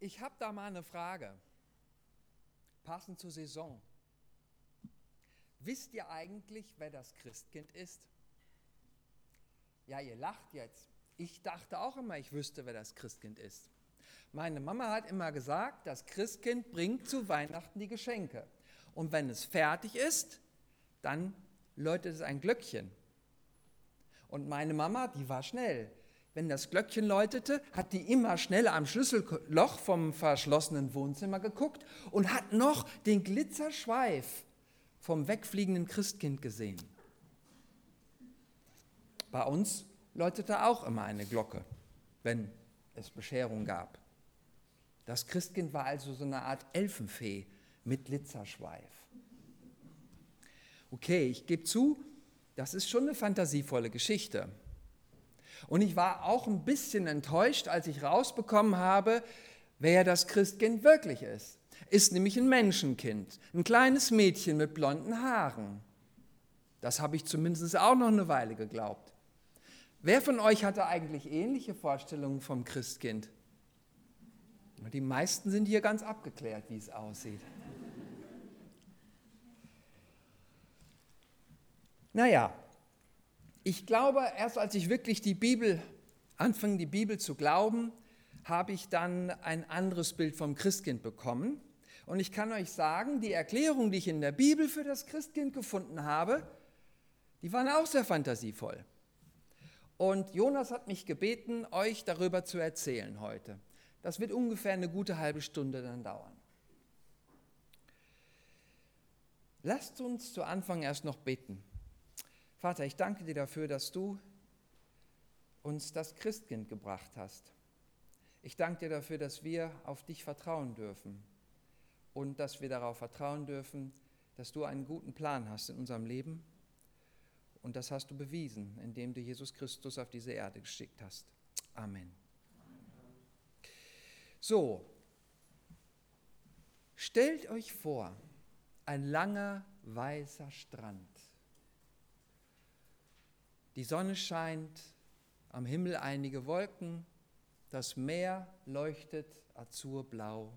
Ich habe da mal eine Frage, passend zur Saison. Wisst ihr eigentlich, wer das Christkind ist? Ja, ihr lacht jetzt. Ich dachte auch immer, ich wüsste, wer das Christkind ist. Meine Mama hat immer gesagt, das Christkind bringt zu Weihnachten die Geschenke. Und wenn es fertig ist, dann läutet es ein Glöckchen. Und meine Mama, die war schnell. Wenn das Glöckchen läutete, hat die immer schnell am Schlüsselloch vom verschlossenen Wohnzimmer geguckt und hat noch den Glitzerschweif vom wegfliegenden Christkind gesehen. Bei uns läutete auch immer eine Glocke, wenn es Bescherung gab. Das Christkind war also so eine Art Elfenfee mit Glitzerschweif. Okay, ich gebe zu, das ist schon eine fantasievolle Geschichte. Und ich war auch ein bisschen enttäuscht, als ich rausbekommen habe, wer das Christkind wirklich ist. Ist nämlich ein Menschenkind, ein kleines Mädchen mit blonden Haaren. Das habe ich zumindest auch noch eine Weile geglaubt. Wer von euch hatte eigentlich ähnliche Vorstellungen vom Christkind? Die meisten sind hier ganz abgeklärt, wie es aussieht. Naja, ich glaube, erst als ich wirklich die Bibel, anfing die Bibel zu glauben, habe ich dann ein anderes Bild vom Christkind bekommen. Und ich kann euch sagen, die Erklärungen, die ich in der Bibel für das Christkind gefunden habe, die waren auch sehr fantasievoll. Und Jonas hat mich gebeten, euch darüber zu erzählen heute. Das wird ungefähr eine gute halbe Stunde dann dauern. Lasst uns zu Anfang erst noch beten. Vater, ich danke dir dafür, dass du uns das Christkind gebracht hast. Ich danke dir dafür, dass wir auf dich vertrauen dürfen und dass wir darauf vertrauen dürfen, dass du einen guten Plan hast in unserem Leben. Und das hast du bewiesen, indem du Jesus Christus auf diese Erde geschickt hast. Amen. So, stellt euch vor, ein langer weißer Strand. Die Sonne scheint, am Himmel einige Wolken, das Meer leuchtet azurblau.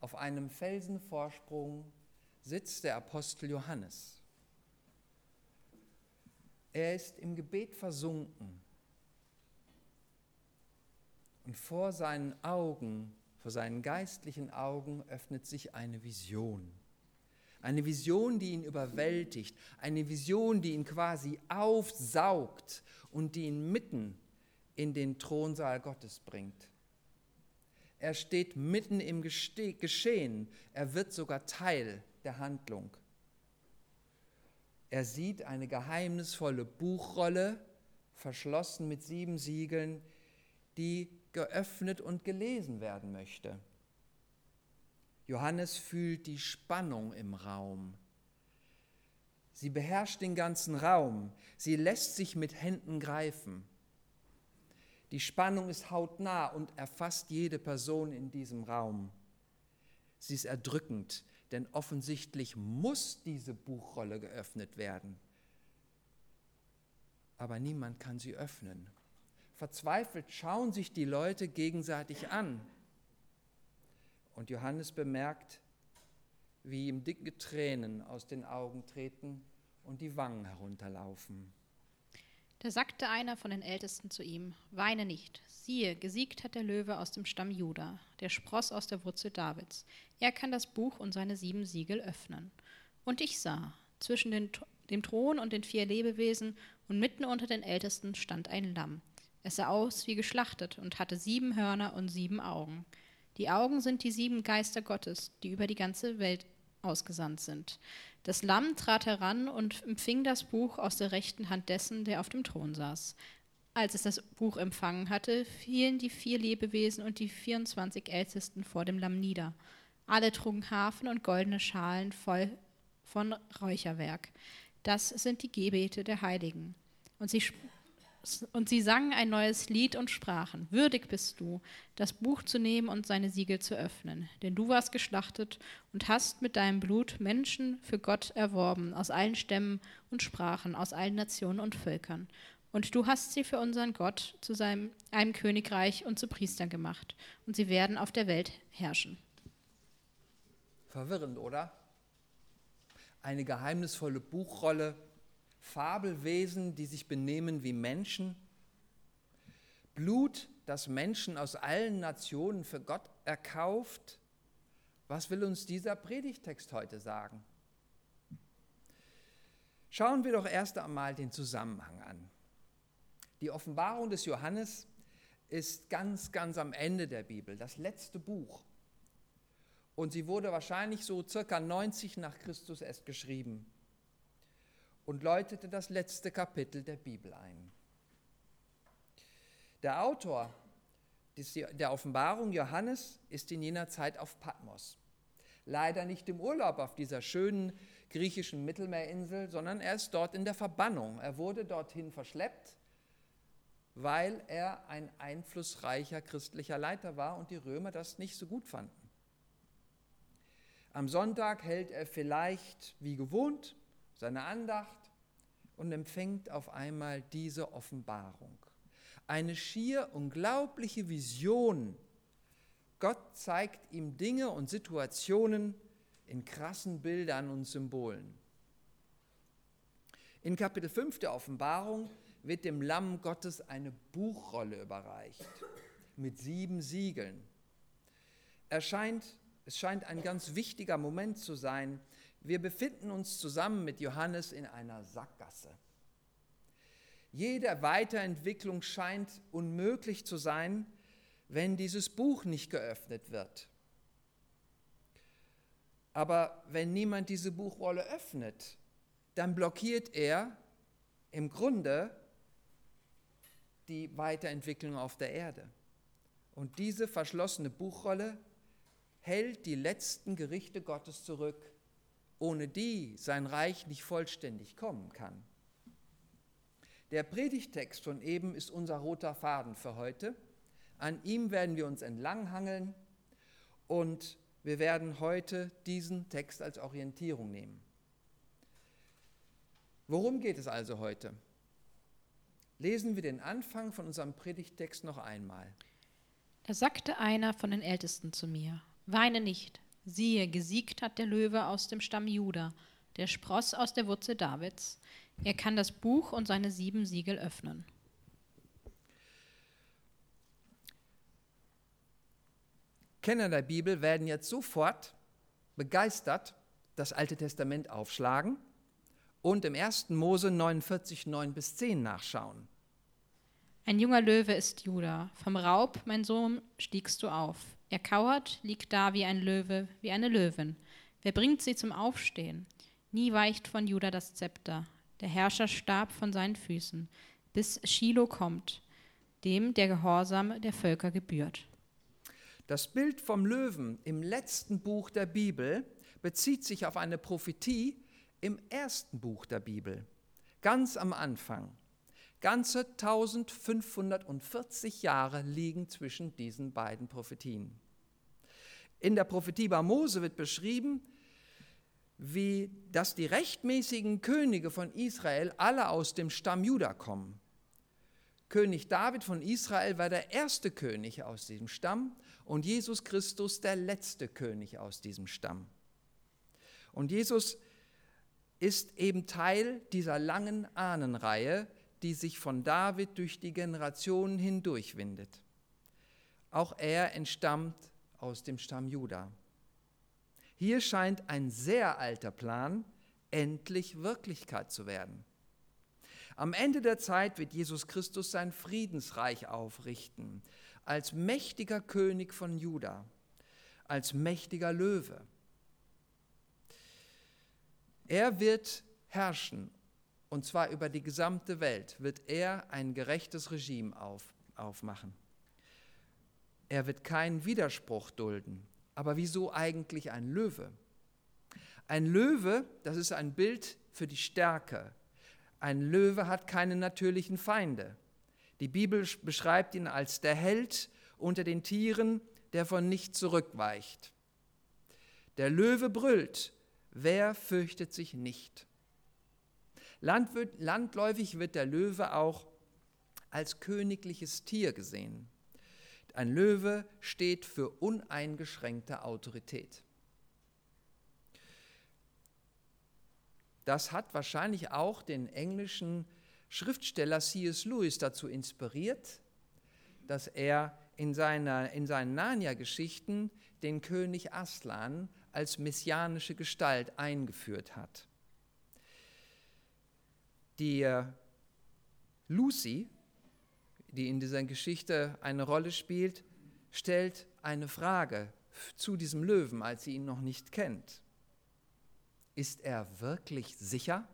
Auf einem Felsenvorsprung sitzt der Apostel Johannes. Er ist im Gebet versunken und vor seinen Augen, vor seinen geistlichen Augen öffnet sich eine Vision. Eine Vision, die ihn überwältigt, eine Vision, die ihn quasi aufsaugt und die ihn mitten in den Thronsaal Gottes bringt. Er steht mitten im Geschehen, er wird sogar Teil der Handlung. Er sieht eine geheimnisvolle Buchrolle, verschlossen mit sieben Siegeln, die geöffnet und gelesen werden möchte. Johannes fühlt die Spannung im Raum. Sie beherrscht den ganzen Raum. Sie lässt sich mit Händen greifen. Die Spannung ist hautnah und erfasst jede Person in diesem Raum. Sie ist erdrückend, denn offensichtlich muss diese Buchrolle geöffnet werden. Aber niemand kann sie öffnen. Verzweifelt schauen sich die Leute gegenseitig an. Und Johannes bemerkt, wie ihm dicke Tränen aus den Augen treten und die Wangen herunterlaufen. Da sagte einer von den Ältesten zu ihm, Weine nicht, siehe, gesiegt hat der Löwe aus dem Stamm Juda, der Spross aus der Wurzel Davids. Er kann das Buch und seine sieben Siegel öffnen. Und ich sah, zwischen den, dem Thron und den vier Lebewesen und mitten unter den Ältesten stand ein Lamm. Es sah aus wie geschlachtet und hatte sieben Hörner und sieben Augen. Die Augen sind die sieben Geister Gottes, die über die ganze Welt ausgesandt sind. Das Lamm trat heran und empfing das Buch aus der rechten Hand dessen, der auf dem Thron saß. Als es das Buch empfangen hatte, fielen die vier Lebewesen und die 24 Ältesten vor dem Lamm nieder. Alle trugen Hafen und goldene Schalen voll von Räucherwerk. Das sind die Gebete der Heiligen. Und sie und sie sangen ein neues Lied und sprachen, würdig bist du, das Buch zu nehmen und seine Siegel zu öffnen, denn du warst geschlachtet und hast mit deinem Blut Menschen für Gott erworben, aus allen Stämmen und Sprachen, aus allen Nationen und Völkern. Und du hast sie für unseren Gott zu seinem, einem Königreich und zu Priestern gemacht, und sie werden auf der Welt herrschen. Verwirrend, oder? Eine geheimnisvolle Buchrolle, Fabelwesen, die sich benehmen wie Menschen, Blut, das Menschen aus allen Nationen für Gott erkauft. Was will uns dieser Predigtext heute sagen? Schauen wir doch erst einmal den Zusammenhang an. Die Offenbarung des Johannes ist ganz, ganz am Ende der Bibel, das letzte Buch. Und sie wurde wahrscheinlich so circa 90 nach Christus erst geschrieben und läutete das letzte Kapitel der Bibel ein. Der Autor der Offenbarung Johannes ist in jener Zeit auf Patmos. Leider nicht im Urlaub auf dieser schönen griechischen Mittelmeerinsel, sondern er ist dort in der Verbannung. Er wurde dorthin verschleppt weil er ein einflussreicher christlicher Leiter war und die Römer das nicht so gut fanden. Am Sonntag hält er vielleicht wie gewohnt seine Andacht und empfängt auf einmal diese Offenbarung. Eine schier unglaubliche Vision. Gott zeigt ihm Dinge und Situationen in krassen Bildern und Symbolen. In Kapitel 5 der Offenbarung wird dem Lamm Gottes eine Buchrolle überreicht mit sieben Siegeln. Erscheint, es scheint ein ganz wichtiger Moment zu sein. Wir befinden uns zusammen mit Johannes in einer Sackgasse. Jede Weiterentwicklung scheint unmöglich zu sein, wenn dieses Buch nicht geöffnet wird. Aber wenn niemand diese Buchrolle öffnet, dann blockiert er im Grunde die Weiterentwicklung auf der Erde. Und diese verschlossene Buchrolle hält die letzten Gerichte Gottes zurück, ohne die sein Reich nicht vollständig kommen kann. Der Predigtext von eben ist unser roter Faden für heute. An ihm werden wir uns entlanghangeln und wir werden heute diesen Text als Orientierung nehmen. Worum geht es also heute? Lesen wir den Anfang von unserem Predigtext noch einmal. Da sagte einer von den Ältesten zu mir, Weine nicht, siehe, gesiegt hat der Löwe aus dem Stamm Juda, der Spross aus der Wurzel Davids. Er kann das Buch und seine sieben Siegel öffnen. Kenner der Bibel werden jetzt sofort begeistert das Alte Testament aufschlagen und im 1. Mose 49, 9 bis 10 nachschauen. Ein junger Löwe ist Juda. Vom Raub, mein Sohn, stiegst du auf. Er kauert, liegt da wie ein Löwe, wie eine Löwin. Wer bringt sie zum Aufstehen? Nie weicht von Juda das Zepter. Der Herrscher starb von seinen Füßen, bis Shiloh kommt, dem der Gehorsam der Völker gebührt. Das Bild vom Löwen im letzten Buch der Bibel bezieht sich auf eine Prophetie im ersten Buch der Bibel, ganz am Anfang. Ganze 1540 Jahre liegen zwischen diesen beiden Prophetien. In der Prophetie bei Mose wird beschrieben, wie dass die rechtmäßigen Könige von Israel alle aus dem Stamm Juda kommen. König David von Israel war der erste König aus diesem Stamm und Jesus Christus der letzte König aus diesem Stamm. Und Jesus ist eben Teil dieser langen Ahnenreihe, die sich von David durch die Generationen hindurchwindet. Auch er entstammt aus dem Stamm Juda. Hier scheint ein sehr alter Plan endlich Wirklichkeit zu werden. Am Ende der Zeit wird Jesus Christus sein Friedensreich aufrichten, als mächtiger König von Juda, als mächtiger Löwe. Er wird herrschen und zwar über die gesamte Welt, wird er ein gerechtes Regime auf, aufmachen. Er wird keinen Widerspruch dulden. Aber wieso eigentlich ein Löwe? Ein Löwe, das ist ein Bild für die Stärke. Ein Löwe hat keine natürlichen Feinde. Die Bibel beschreibt ihn als der Held unter den Tieren, der von nichts zurückweicht. Der Löwe brüllt, wer fürchtet sich nicht? Landläufig wird der Löwe auch als königliches Tier gesehen. Ein Löwe steht für uneingeschränkte Autorität. Das hat wahrscheinlich auch den englischen Schriftsteller C.S. Lewis dazu inspiriert, dass er in, seiner, in seinen Narnia-Geschichten den König Aslan als messianische Gestalt eingeführt hat. Die äh, Lucy, die in dieser Geschichte eine Rolle spielt, stellt eine Frage zu diesem Löwen, als sie ihn noch nicht kennt. Ist er wirklich sicher?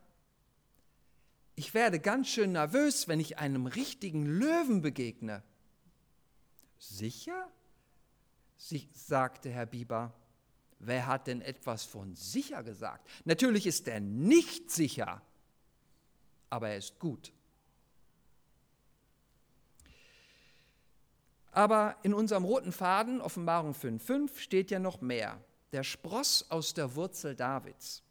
Ich werde ganz schön nervös, wenn ich einem richtigen Löwen begegne. Sicher? Sie, sagte Herr Bieber. Wer hat denn etwas von sicher gesagt? Natürlich ist er nicht sicher, aber er ist gut. Aber in unserem roten Faden, Offenbarung 5.5, steht ja noch mehr. Der Spross aus der Wurzel Davids.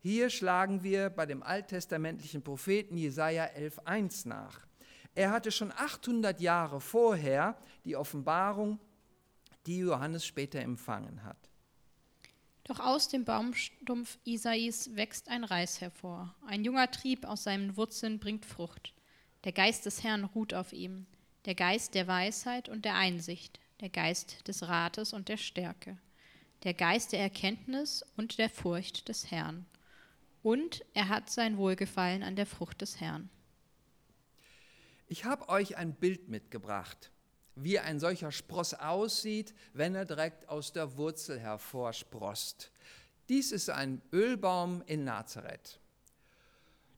Hier schlagen wir bei dem alttestamentlichen Propheten Jesaja 11.1 nach. Er hatte schon 800 Jahre vorher die Offenbarung, die Johannes später empfangen hat. Doch aus dem Baumstumpf Isais wächst ein Reis hervor. Ein junger Trieb aus seinen Wurzeln bringt Frucht. Der Geist des Herrn ruht auf ihm, der Geist der Weisheit und der Einsicht, der Geist des Rates und der Stärke, der Geist der Erkenntnis und der Furcht des Herrn. Und er hat sein Wohlgefallen an der Frucht des Herrn. Ich habe euch ein Bild mitgebracht wie ein solcher Spross aussieht, wenn er direkt aus der Wurzel hervorsprost. Dies ist ein Ölbaum in Nazareth.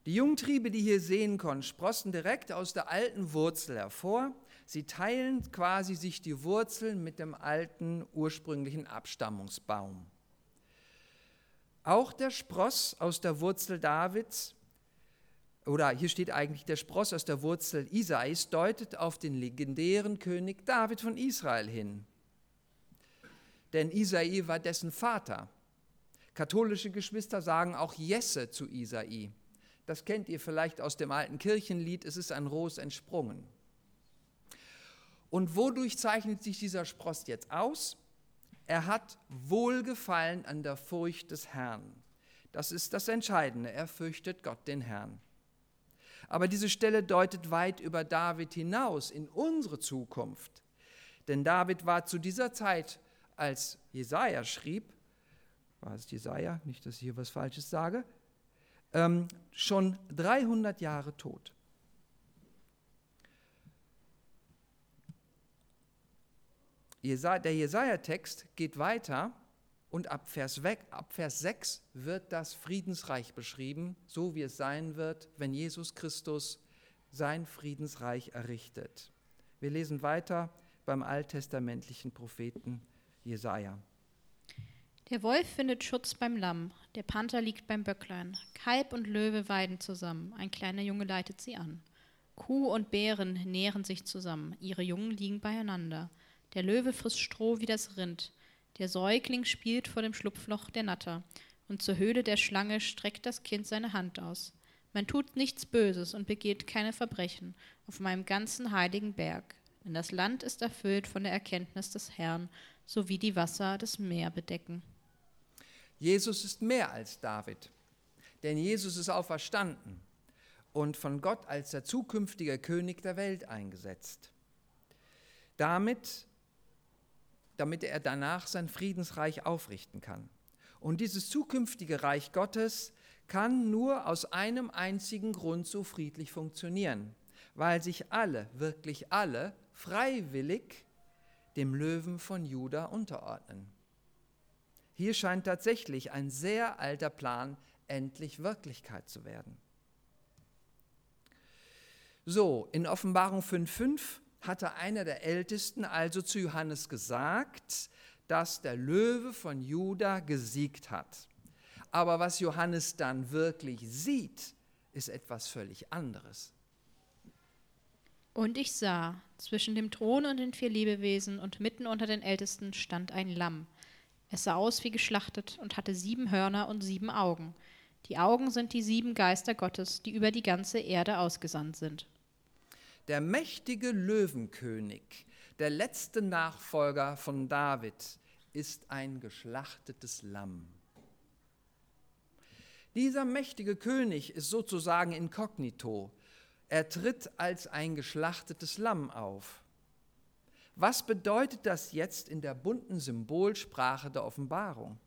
Die Jungtriebe, die hier sehen konnten, sprossen direkt aus der alten Wurzel hervor. Sie teilen quasi sich die Wurzeln mit dem alten ursprünglichen Abstammungsbaum. Auch der Spross aus der Wurzel Davids oder hier steht eigentlich der Spross aus der Wurzel Isais, deutet auf den legendären König David von Israel hin. Denn Isai war dessen Vater. Katholische Geschwister sagen auch Jesse zu Isai. Das kennt ihr vielleicht aus dem alten Kirchenlied, es ist ein Ros entsprungen. Und wodurch zeichnet sich dieser Spross jetzt aus? Er hat Wohlgefallen an der Furcht des Herrn. Das ist das Entscheidende. Er fürchtet Gott, den Herrn. Aber diese Stelle deutet weit über David hinaus in unsere Zukunft. Denn David war zu dieser Zeit, als Jesaja schrieb, war es Jesaja, nicht, dass ich hier was Falsches sage, ähm, schon 300 Jahre tot. Der Jesaja-Text geht weiter und ab Vers, weg, ab Vers 6 wird das Friedensreich beschrieben, so wie es sein wird, wenn Jesus Christus sein Friedensreich errichtet. Wir lesen weiter beim alttestamentlichen Propheten Jesaja. Der Wolf findet Schutz beim Lamm, der Panther liegt beim Böcklein. Kalb und Löwe weiden zusammen, ein kleiner Junge leitet sie an. Kuh und Bären nähren sich zusammen, ihre Jungen liegen beieinander. Der Löwe frisst Stroh wie das Rind, der Säugling spielt vor dem Schlupfloch der Natter, und zur Höhle der Schlange streckt das Kind seine Hand aus. Man tut nichts Böses und begeht keine Verbrechen auf meinem ganzen heiligen Berg, denn das Land ist erfüllt von der Erkenntnis des Herrn, so wie die Wasser das Meer bedecken. Jesus ist mehr als David, denn Jesus ist auferstanden und von Gott als der zukünftige König der Welt eingesetzt. Damit damit er danach sein Friedensreich aufrichten kann. Und dieses zukünftige Reich Gottes kann nur aus einem einzigen Grund so friedlich funktionieren, weil sich alle, wirklich alle, freiwillig dem Löwen von Juda unterordnen. Hier scheint tatsächlich ein sehr alter Plan endlich Wirklichkeit zu werden. So, in Offenbarung 5.5 hatte einer der Ältesten also zu Johannes gesagt, dass der Löwe von Juda gesiegt hat. Aber was Johannes dann wirklich sieht, ist etwas völlig anderes. Und ich sah, zwischen dem Thron und den vier Lebewesen und mitten unter den Ältesten stand ein Lamm. Es sah aus wie geschlachtet und hatte sieben Hörner und sieben Augen. Die Augen sind die sieben Geister Gottes, die über die ganze Erde ausgesandt sind. Der mächtige Löwenkönig, der letzte Nachfolger von David, ist ein geschlachtetes Lamm. Dieser mächtige König ist sozusagen inkognito. Er tritt als ein geschlachtetes Lamm auf. Was bedeutet das jetzt in der bunten Symbolsprache der Offenbarung?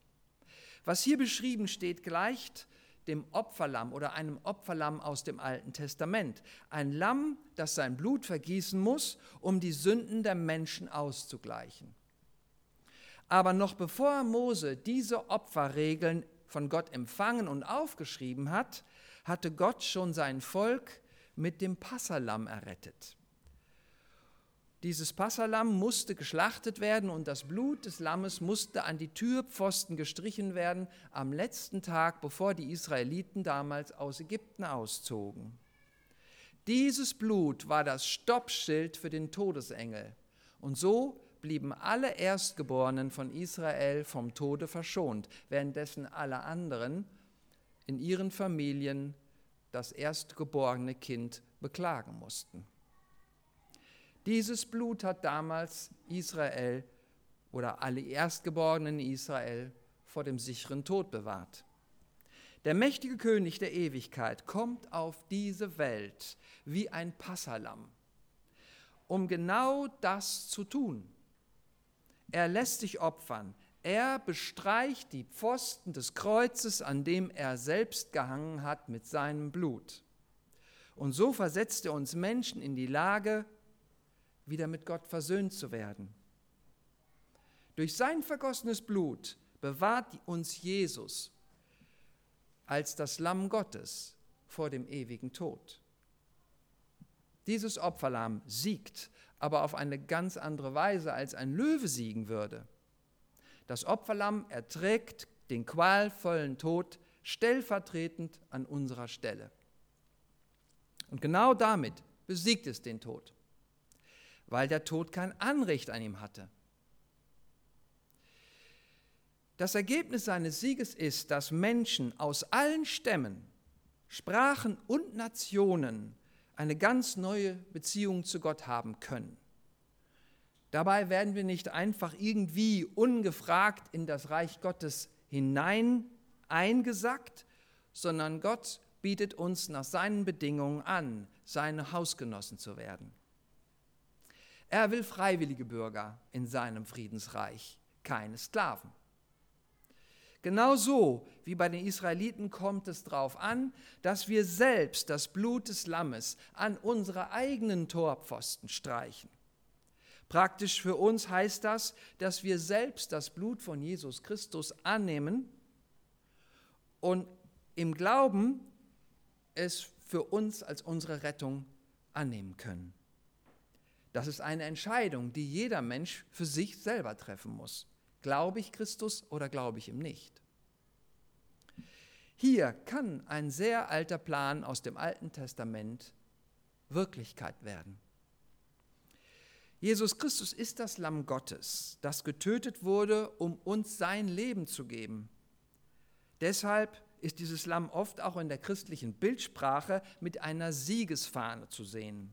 Was hier beschrieben steht, gleicht dem Opferlamm oder einem Opferlamm aus dem Alten Testament. Ein Lamm, das sein Blut vergießen muss, um die Sünden der Menschen auszugleichen. Aber noch bevor Mose diese Opferregeln von Gott empfangen und aufgeschrieben hat, hatte Gott schon sein Volk mit dem Passalam errettet. Dieses Passalam musste geschlachtet werden und das Blut des Lammes musste an die Türpfosten gestrichen werden am letzten Tag, bevor die Israeliten damals aus Ägypten auszogen. Dieses Blut war das Stoppschild für den Todesengel. Und so blieben alle Erstgeborenen von Israel vom Tode verschont, währenddessen alle anderen in ihren Familien das erstgeborene Kind beklagen mussten. Dieses Blut hat damals Israel oder alle Erstgeborenen Israel vor dem sicheren Tod bewahrt. Der mächtige König der Ewigkeit kommt auf diese Welt wie ein Passalam, um genau das zu tun. Er lässt sich opfern. Er bestreicht die Pfosten des Kreuzes, an dem er selbst gehangen hat, mit seinem Blut. Und so versetzt er uns Menschen in die Lage, wieder mit Gott versöhnt zu werden. Durch sein vergossenes Blut bewahrt uns Jesus als das Lamm Gottes vor dem ewigen Tod. Dieses Opferlamm siegt aber auf eine ganz andere Weise, als ein Löwe siegen würde. Das Opferlamm erträgt den qualvollen Tod stellvertretend an unserer Stelle. Und genau damit besiegt es den Tod, weil der Tod kein Anrecht an ihm hatte. Das Ergebnis seines Sieges ist, dass Menschen aus allen Stämmen, Sprachen und Nationen eine ganz neue Beziehung zu Gott haben können. Dabei werden wir nicht einfach irgendwie ungefragt in das Reich Gottes hinein eingesackt, sondern Gott bietet uns nach seinen Bedingungen an, seine Hausgenossen zu werden. Er will freiwillige Bürger in seinem Friedensreich, keine Sklaven. Genauso wie bei den Israeliten kommt es darauf an, dass wir selbst das Blut des Lammes an unsere eigenen Torpfosten streichen. Praktisch für uns heißt das, dass wir selbst das Blut von Jesus Christus annehmen und im Glauben es für uns als unsere Rettung annehmen können. Das ist eine Entscheidung, die jeder Mensch für sich selber treffen muss. Glaube ich Christus oder glaube ich ihm nicht? Hier kann ein sehr alter Plan aus dem Alten Testament Wirklichkeit werden. Jesus Christus ist das Lamm Gottes, das getötet wurde, um uns sein Leben zu geben. Deshalb ist dieses Lamm oft auch in der christlichen Bildsprache mit einer Siegesfahne zu sehen.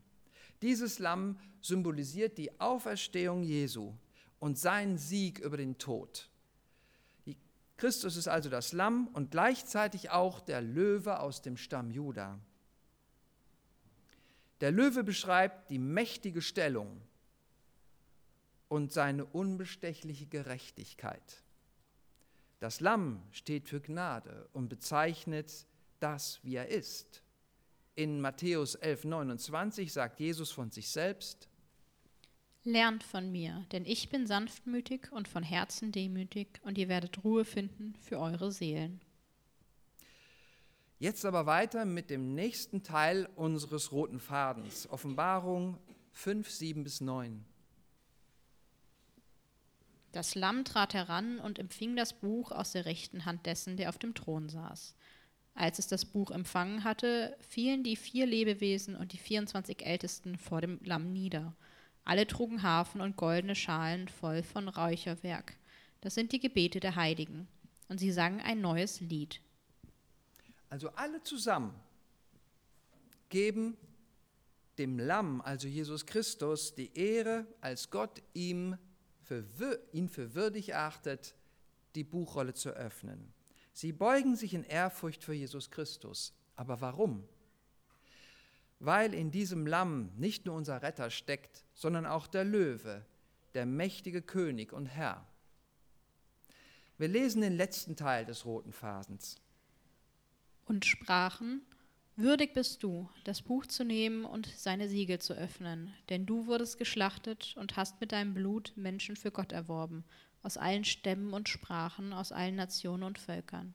Dieses Lamm symbolisiert die Auferstehung Jesu und seinen Sieg über den Tod. Christus ist also das Lamm und gleichzeitig auch der Löwe aus dem Stamm Juda. Der Löwe beschreibt die mächtige Stellung und seine unbestechliche Gerechtigkeit. Das Lamm steht für Gnade und bezeichnet das, wie er ist. In Matthäus 11:29 sagt Jesus von sich selbst, Lernt von mir, denn ich bin sanftmütig und von Herzen demütig, und ihr werdet Ruhe finden für eure Seelen. Jetzt aber weiter mit dem nächsten Teil unseres roten Fadens, Offenbarung 5, 7 bis 9. Das Lamm trat heran und empfing das Buch aus der rechten Hand dessen, der auf dem Thron saß. Als es das Buch empfangen hatte, fielen die vier Lebewesen und die 24 Ältesten vor dem Lamm nieder – alle trugen Harfen und goldene Schalen voll von Räucherwerk. Das sind die Gebete der Heiligen. Und sie sangen ein neues Lied. Also alle zusammen geben dem Lamm, also Jesus Christus, die Ehre, als Gott ihm für, ihn für würdig erachtet, die Buchrolle zu öffnen. Sie beugen sich in Ehrfurcht für Jesus Christus. Aber warum? Weil in diesem Lamm nicht nur unser Retter steckt, sondern auch der Löwe, der mächtige König und Herr. Wir lesen den letzten Teil des roten Phasens. Und sprachen, Würdig bist du, das Buch zu nehmen und seine Siegel zu öffnen, denn du wurdest geschlachtet und hast mit deinem Blut Menschen für Gott erworben, aus allen Stämmen und Sprachen, aus allen Nationen und Völkern.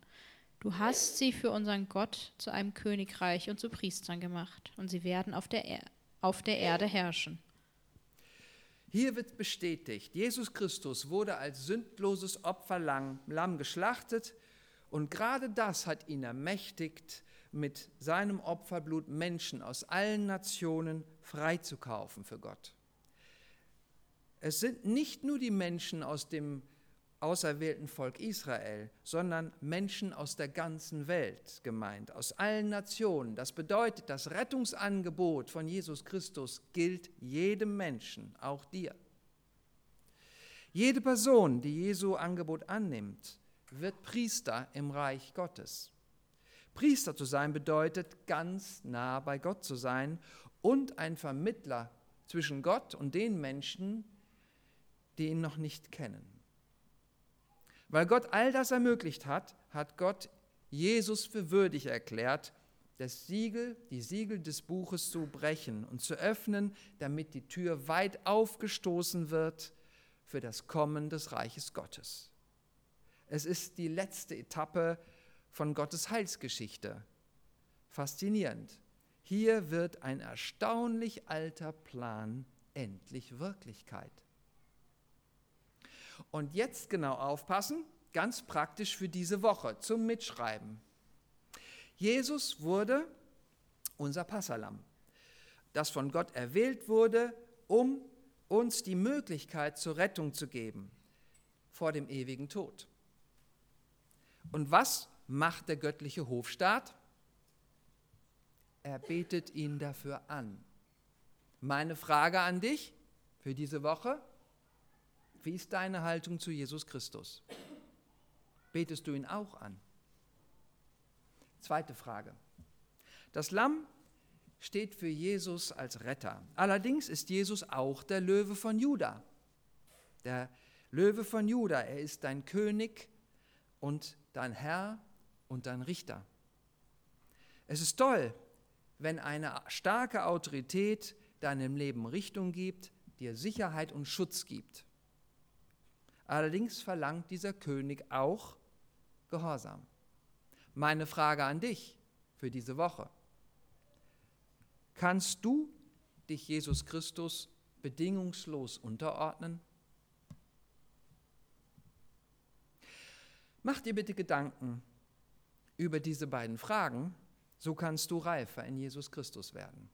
Du hast sie für unseren Gott zu einem Königreich und zu Priestern gemacht, und sie werden auf der, er auf der Erde herrschen. Hier wird bestätigt, Jesus Christus wurde als sündloses Opferlamm geschlachtet und gerade das hat ihn ermächtigt, mit seinem Opferblut Menschen aus allen Nationen freizukaufen für Gott. Es sind nicht nur die Menschen aus dem auserwählten Volk Israel, sondern Menschen aus der ganzen Welt gemeint, aus allen Nationen. Das bedeutet, das Rettungsangebot von Jesus Christus gilt jedem Menschen, auch dir. Jede Person, die Jesu Angebot annimmt, wird Priester im Reich Gottes. Priester zu sein bedeutet, ganz nah bei Gott zu sein und ein Vermittler zwischen Gott und den Menschen, die ihn noch nicht kennen. Weil Gott all das ermöglicht hat, hat Gott Jesus für würdig erklärt, das Siegel, die Siegel des Buches zu brechen und zu öffnen, damit die Tür weit aufgestoßen wird für das Kommen des Reiches Gottes. Es ist die letzte Etappe von Gottes Heilsgeschichte. Faszinierend. Hier wird ein erstaunlich alter Plan endlich Wirklichkeit. Und jetzt genau aufpassen, ganz praktisch für diese Woche zum Mitschreiben. Jesus wurde unser Passalam, das von Gott erwählt wurde, um uns die Möglichkeit zur Rettung zu geben vor dem ewigen Tod. Und was macht der göttliche Hofstaat? Er betet ihn dafür an. Meine Frage an dich für diese Woche, wie ist deine Haltung zu Jesus Christus? Betest du ihn auch an? Zweite Frage. Das Lamm steht für Jesus als Retter. Allerdings ist Jesus auch der Löwe von Juda. Der Löwe von Juda, er ist dein König und dein Herr und dein Richter. Es ist toll, wenn eine starke Autorität deinem Leben Richtung gibt, dir Sicherheit und Schutz gibt. Allerdings verlangt dieser König auch Gehorsam. Meine Frage an dich für diese Woche. Kannst du dich Jesus Christus bedingungslos unterordnen? Mach dir bitte Gedanken über diese beiden Fragen, so kannst du reifer in Jesus Christus werden.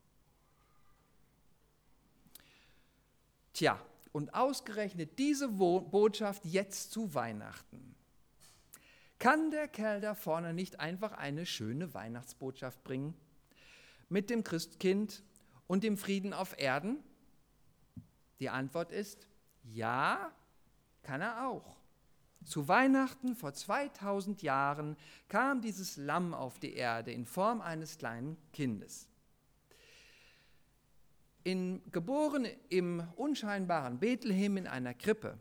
Tja, und ausgerechnet diese Botschaft jetzt zu Weihnachten. Kann der Kerl da vorne nicht einfach eine schöne Weihnachtsbotschaft bringen? Mit dem Christkind und dem Frieden auf Erden? Die Antwort ist ja, kann er auch. Zu Weihnachten vor 2000 Jahren kam dieses Lamm auf die Erde in Form eines kleinen Kindes. In, geboren im unscheinbaren Bethlehem in einer Krippe,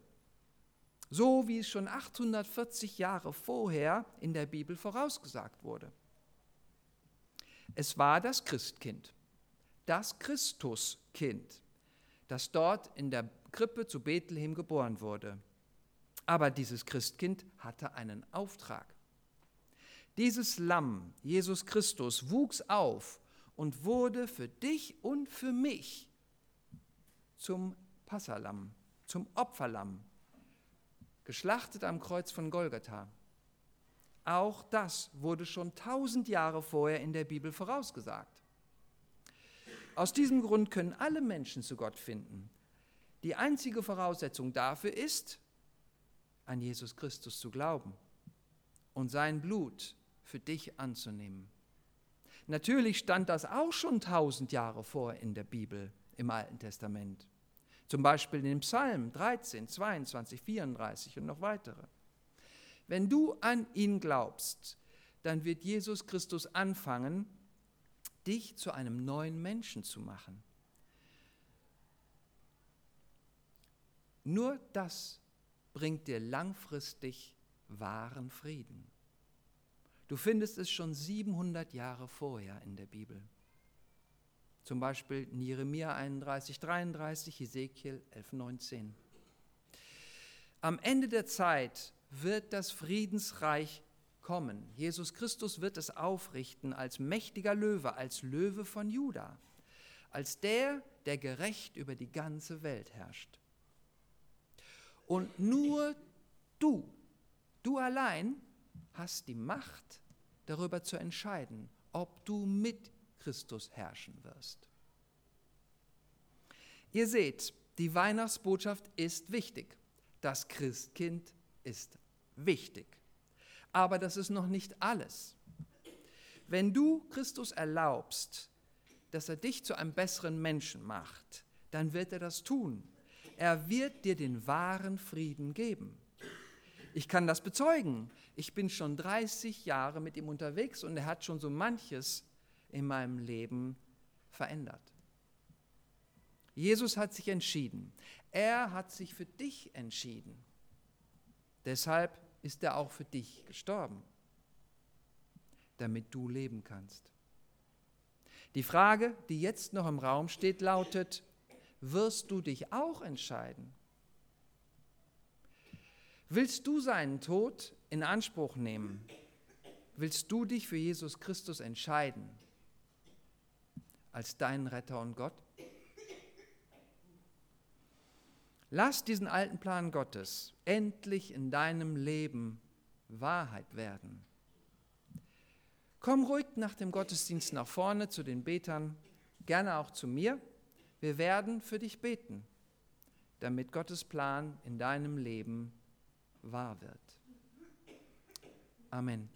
so wie es schon 840 Jahre vorher in der Bibel vorausgesagt wurde. Es war das Christkind, das Christuskind, das dort in der Krippe zu Bethlehem geboren wurde. Aber dieses Christkind hatte einen Auftrag. Dieses Lamm, Jesus Christus, wuchs auf und wurde für dich und für mich zum Passalam, zum Opferlamm, geschlachtet am Kreuz von Golgatha. Auch das wurde schon tausend Jahre vorher in der Bibel vorausgesagt. Aus diesem Grund können alle Menschen zu Gott finden. Die einzige Voraussetzung dafür ist, an Jesus Christus zu glauben und sein Blut für dich anzunehmen. Natürlich stand das auch schon tausend Jahre vor in der Bibel, im Alten Testament. Zum Beispiel in dem Psalm 13, 22, 34 und noch weitere. Wenn du an ihn glaubst, dann wird Jesus Christus anfangen, dich zu einem neuen Menschen zu machen. Nur das bringt dir langfristig wahren Frieden. Du findest es schon 700 Jahre vorher in der Bibel. Zum Beispiel Jeremia 31, 33, Ezekiel 11, 19. Am Ende der Zeit wird das Friedensreich kommen. Jesus Christus wird es aufrichten als mächtiger Löwe, als Löwe von Juda, als der, der gerecht über die ganze Welt herrscht. Und nur du, du allein hast die Macht, darüber zu entscheiden, ob du mit Christus herrschen wirst. Ihr seht, die Weihnachtsbotschaft ist wichtig. Das Christkind ist wichtig. Aber das ist noch nicht alles. Wenn du Christus erlaubst, dass er dich zu einem besseren Menschen macht, dann wird er das tun. Er wird dir den wahren Frieden geben. Ich kann das bezeugen. Ich bin schon 30 Jahre mit ihm unterwegs und er hat schon so manches in meinem Leben verändert. Jesus hat sich entschieden. Er hat sich für dich entschieden. Deshalb ist er auch für dich gestorben, damit du leben kannst. Die Frage, die jetzt noch im Raum steht, lautet, wirst du dich auch entscheiden? Willst du seinen Tod in Anspruch nehmen? Willst du dich für Jesus Christus entscheiden als deinen Retter und Gott? Lass diesen alten Plan Gottes endlich in deinem Leben Wahrheit werden. Komm ruhig nach dem Gottesdienst nach vorne zu den Betern, gerne auch zu mir. Wir werden für dich beten, damit Gottes Plan in deinem Leben wahr wird. Amen.